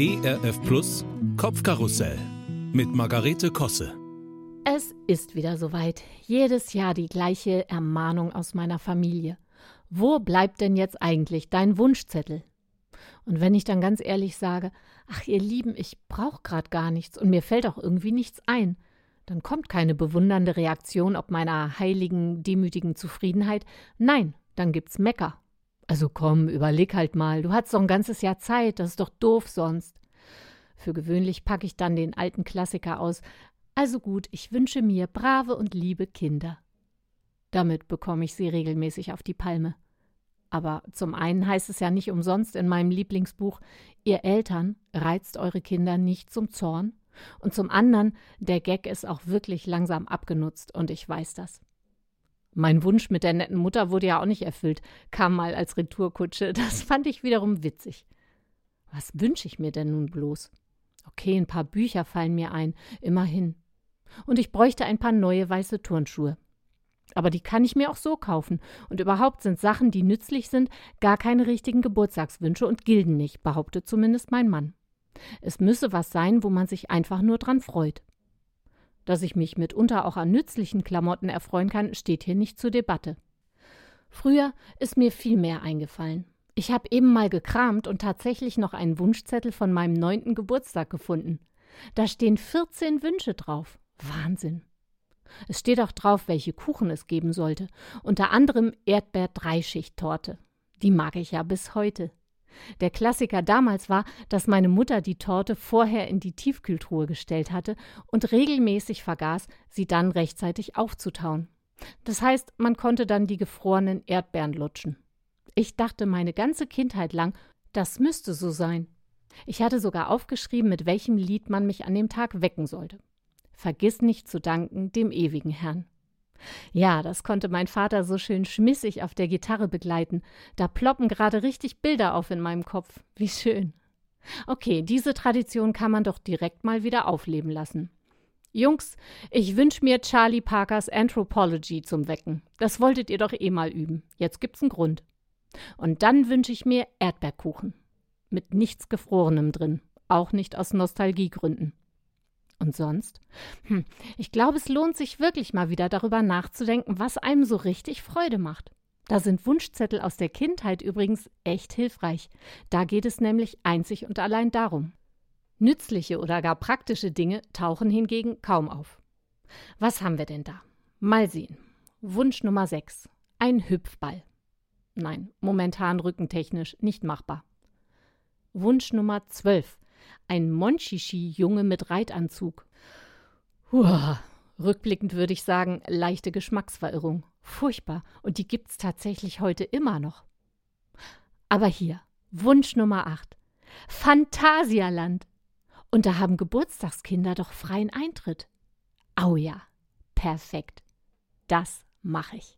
ERF Plus Kopfkarussell mit Margarete Kosse. Es ist wieder soweit. Jedes Jahr die gleiche Ermahnung aus meiner Familie. Wo bleibt denn jetzt eigentlich dein Wunschzettel? Und wenn ich dann ganz ehrlich sage, ach ihr Lieben, ich brauche gerade gar nichts und mir fällt auch irgendwie nichts ein, dann kommt keine bewundernde Reaktion ob meiner heiligen, demütigen Zufriedenheit. Nein, dann gibt's Mecker. Also komm, überleg halt mal, du hast doch ein ganzes Jahr Zeit, das ist doch doof sonst. Für gewöhnlich packe ich dann den alten Klassiker aus. Also gut, ich wünsche mir brave und liebe Kinder. Damit bekomme ich sie regelmäßig auf die Palme. Aber zum einen heißt es ja nicht umsonst in meinem Lieblingsbuch, ihr Eltern reizt eure Kinder nicht zum Zorn. Und zum anderen, der Gag ist auch wirklich langsam abgenutzt und ich weiß das. Mein Wunsch mit der netten Mutter wurde ja auch nicht erfüllt, kam mal als Retourkutsche. Das fand ich wiederum witzig. Was wünsche ich mir denn nun bloß? Okay, ein paar Bücher fallen mir ein, immerhin. Und ich bräuchte ein paar neue weiße Turnschuhe. Aber die kann ich mir auch so kaufen. Und überhaupt sind Sachen, die nützlich sind, gar keine richtigen Geburtstagswünsche und gilden nicht, behauptet zumindest mein Mann. Es müsse was sein, wo man sich einfach nur dran freut. Dass ich mich mitunter auch an nützlichen Klamotten erfreuen kann, steht hier nicht zur Debatte. Früher ist mir viel mehr eingefallen. Ich habe eben mal gekramt und tatsächlich noch einen Wunschzettel von meinem neunten Geburtstag gefunden. Da stehen 14 Wünsche drauf. Wahnsinn. Es steht auch drauf, welche Kuchen es geben sollte. Unter anderem Erdbeer-Dreischicht-Torte. Die mag ich ja bis heute. Der Klassiker damals war, dass meine Mutter die Torte vorher in die Tiefkühltruhe gestellt hatte und regelmäßig vergaß, sie dann rechtzeitig aufzutauen. Das heißt, man konnte dann die gefrorenen Erdbeeren lutschen. Ich dachte meine ganze Kindheit lang, das müsste so sein. Ich hatte sogar aufgeschrieben, mit welchem Lied man mich an dem Tag wecken sollte. Vergiss nicht zu danken dem ewigen Herrn. Ja, das konnte mein Vater so schön schmissig auf der Gitarre begleiten. Da ploppen gerade richtig Bilder auf in meinem Kopf. Wie schön. Okay, diese Tradition kann man doch direkt mal wieder aufleben lassen. Jungs, ich wünsche mir Charlie Parkers Anthropology zum Wecken. Das wolltet ihr doch eh mal üben. Jetzt gibt's einen Grund. Und dann wünsche ich mir Erdbeerkuchen. Mit nichts Gefrorenem drin. Auch nicht aus Nostalgiegründen. Und sonst? Hm, ich glaube, es lohnt sich wirklich mal wieder darüber nachzudenken, was einem so richtig Freude macht. Da sind Wunschzettel aus der Kindheit übrigens echt hilfreich. Da geht es nämlich einzig und allein darum. Nützliche oder gar praktische Dinge tauchen hingegen kaum auf. Was haben wir denn da? Mal sehen. Wunsch Nummer 6. Ein Hüpfball. Nein, momentan rückentechnisch nicht machbar. Wunsch Nummer 12. Ein Monchichi-Junge mit Reitanzug. Huah, rückblickend würde ich sagen, leichte Geschmacksverirrung. Furchtbar. Und die gibt's tatsächlich heute immer noch. Aber hier, Wunsch Nummer 8. Phantasialand. Und da haben Geburtstagskinder doch freien Eintritt. Au ja, perfekt. Das mache ich.